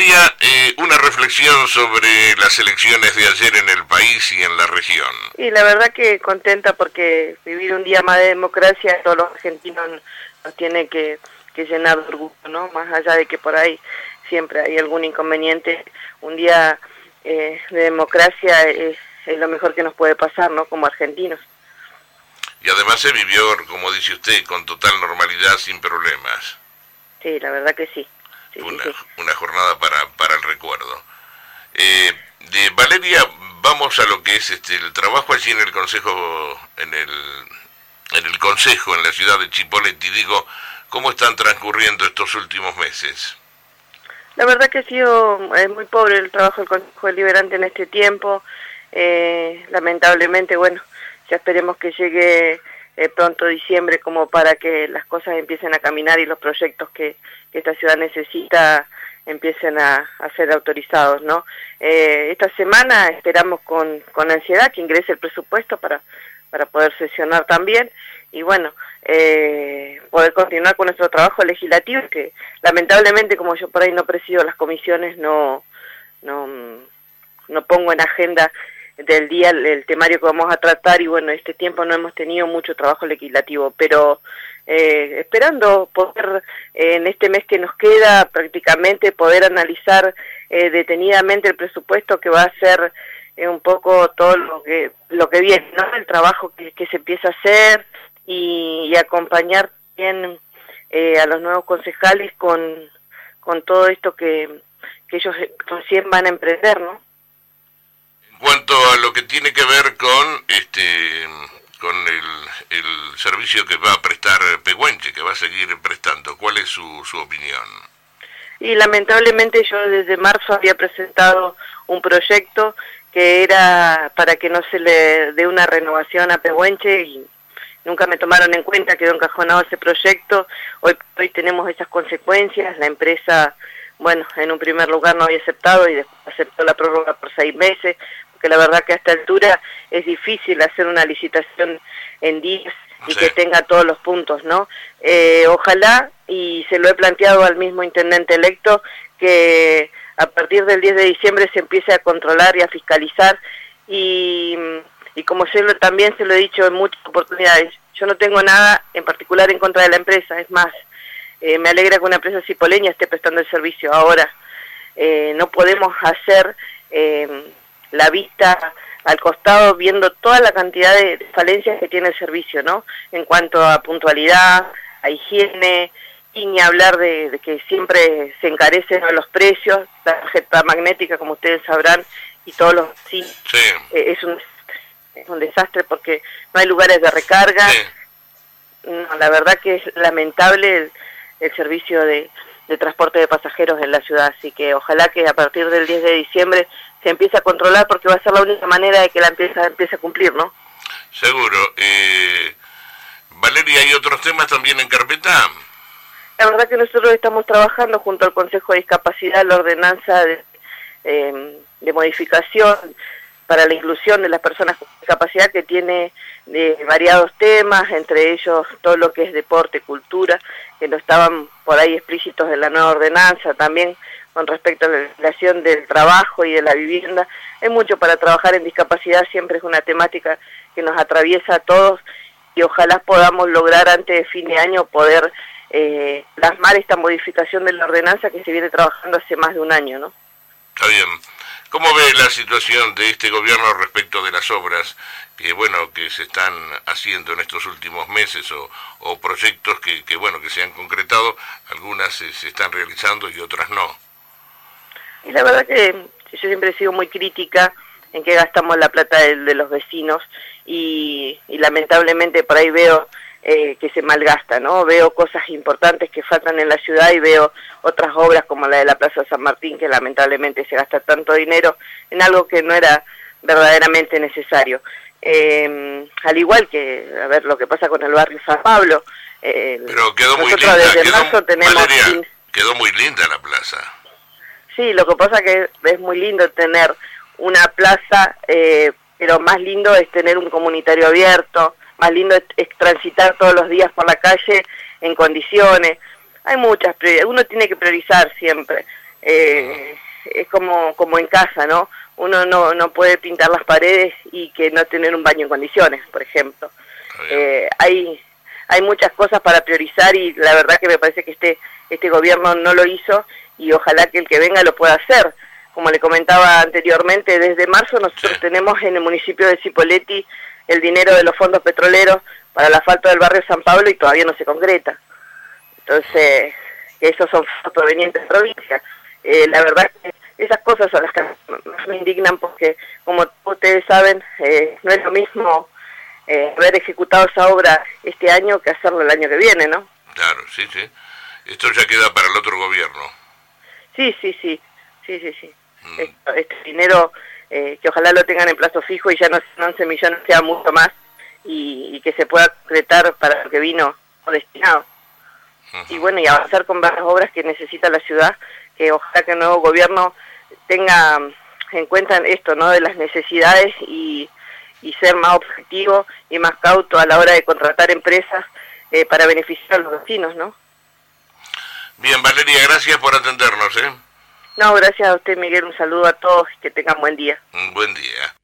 Eh, una reflexión sobre las elecciones de ayer en el país y en la región. Y la verdad que contenta porque vivir un día más de democracia todos los argentinos nos tiene que, llenar de orgullo, ¿no? Más allá de que por ahí siempre hay algún inconveniente, un día eh, de democracia es, es, lo mejor que nos puede pasar, ¿no? Como argentinos. Y además se vivió, como dice usted, con total normalidad, sin problemas. Sí, la verdad que sí una, jornada para, para el recuerdo. Eh, de Valeria, vamos a lo que es este el trabajo allí en el consejo, en el, en el consejo en la ciudad de Chipoleti. Digo, ¿cómo están transcurriendo estos últimos meses? La verdad que ha sido muy pobre el trabajo del Consejo Deliberante en este tiempo. Eh, lamentablemente, bueno, ya esperemos que llegue eh, pronto diciembre como para que las cosas empiecen a caminar y los proyectos que, esta ciudad necesita empiecen a, ser autorizados, ¿no? Eh, esta semana esperamos con, con ansiedad que ingrese el presupuesto para, para poder sesionar también y bueno, eh, poder continuar con nuestro trabajo legislativo que lamentablemente como yo por ahí no presido las comisiones no, no, no pongo en agenda del día el, temario que vamos a tratar y bueno, este tiempo no hemos tenido mucho trabajo legislativo, pero eh, esperando poder en este mes que nos queda prácticamente poder analizar eh, detenidamente el presupuesto que va a ser eh, un poco todo lo que lo que viene, ¿no? el trabajo que, se empieza a hacer y, acompañar bien a los nuevos concejales con, con todo esto que, que ellos recién van a emprender, ¿no? Cuanto a lo que tiene que ver con este con el, el servicio que va a prestar Pehuenche, que va a seguir prestando, ¿cuál es su, su opinión? Y lamentablemente yo desde marzo había presentado un proyecto que era para que no se le dé una renovación a Pehuenche y nunca me tomaron en cuenta, quedó encajonado ese proyecto, hoy, hoy tenemos esas consecuencias, la empresa, bueno, en un primer lugar no había aceptado y después aceptó la prórroga por seis meses, que la verdad que a esta altura es difícil hacer una licitación en días y que tenga todos los puntos, ¿no? Eh, ojalá, y se lo he planteado al mismo intendente electo, que a partir del 10 de diciembre se empiece a controlar y a fiscalizar y, y como yo también se lo he dicho en muchas oportunidades, yo no tengo nada en particular en contra de la empresa, es más, eh, me alegra que una empresa cipoleña esté prestando el servicio. Ahora, eh, no podemos hacer la vista al costado viendo toda la cantidad de falencias que tiene el servicio, ¿no? En cuanto a puntualidad, a higiene, y ni hablar de, que siempre se encarecen los precios, la tarjeta magnética, como ustedes sabrán, y todos los... Sí, eh, es, un, es un desastre porque no hay lugares de recarga. No, la verdad que es lamentable el, servicio de, de transporte de pasajeros en la ciudad, así que ojalá que a partir del 10 de diciembre se empiece a controlar porque va a ser la única manera de que la empresa empiece a cumplir, ¿no? Seguro. Eh, Valeria, ¿hay otros temas también en carpeta? La verdad que nosotros estamos trabajando junto al Consejo de Discapacidad la ordenanza de, eh, de modificación para la inclusión de las personas con discapacidad que tiene eh, variados temas, entre ellos todo lo que es deporte, cultura, que no estaban por ahí explícitos en la nueva ordenanza, también con respecto a la legislación del trabajo y de la vivienda. Hay mucho para trabajar en discapacidad, siempre es una temática que nos atraviesa a todos y ojalá podamos lograr antes de fin de año poder eh, plasmar esta modificación de la ordenanza que se viene trabajando hace más de un año, ¿no? Está bien. ¿Cómo ve la situación de este gobierno respecto de las obras que bueno que se están haciendo en estos últimos meses o, o proyectos que, que, bueno que se han concretado algunas se, están realizando y otras no. Y la verdad que yo siempre he sido muy crítica en que gastamos la plata de, los vecinos y, lamentablemente por ahí veo eh, que se malgasta, ¿no? Veo cosas importantes que faltan en la ciudad y veo otras obras como la de la Plaza San Martín que lamentablemente se gasta tanto dinero en algo que no era verdaderamente necesario. Em, al igual que, a ver, lo que pasa con el barrio San Pablo. Eh, Pero quedó muy linda, quedó, tenemos... quedó muy linda la plaza. Sí, lo que pasa que es muy lindo tener una plaza, eh, pero más lindo es tener un comunitario abierto, más lindo es, transitar todos los días por la calle en condiciones. Hay muchas uno tiene que priorizar siempre. Eh, es como, como en casa, ¿no? Uno no, no puede pintar las paredes y que no tener un baño en condiciones, por ejemplo. Eh, hay, hay muchas cosas para priorizar y la verdad que me parece que este, este gobierno no lo hizo y ojalá que el que venga lo pueda hacer. Como le comentaba anteriormente, desde marzo nosotros tenemos en el municipio de Cipolletti el dinero de los fondos petroleros para la falta del barrio San Pablo y todavía no se concreta. Entonces, esos son provenientes de provincia. Eh, la verdad que esas cosas son las que me indignan porque, como ustedes saben, eh, no es lo mismo eh, haber ejecutado esa obra este año que hacerlo el año que viene, ¿no? Claro, sí, sí. Esto ya queda para el otro gobierno. Sí, sí, sí, sí, sí, sí. Mm. Este, dinero que ojalá lo tengan en plazo fijo y ya no 11 millones sea mucho más y, que se pueda concretar para lo que vino destinado. Y bueno, y avanzar con varias obras que necesita la ciudad, que ojalá que el nuevo gobierno tenga en cuenta esto, ¿no? De las necesidades y, y ser más objetivo y más cauto a la hora de contratar empresas eh, para beneficiar a los vecinos, ¿no? Bien, Valeria, gracias por atendernos, ¿eh? No, gracias a usted, Miguel. Un saludo a todos y que tengan buen día. Un buen día.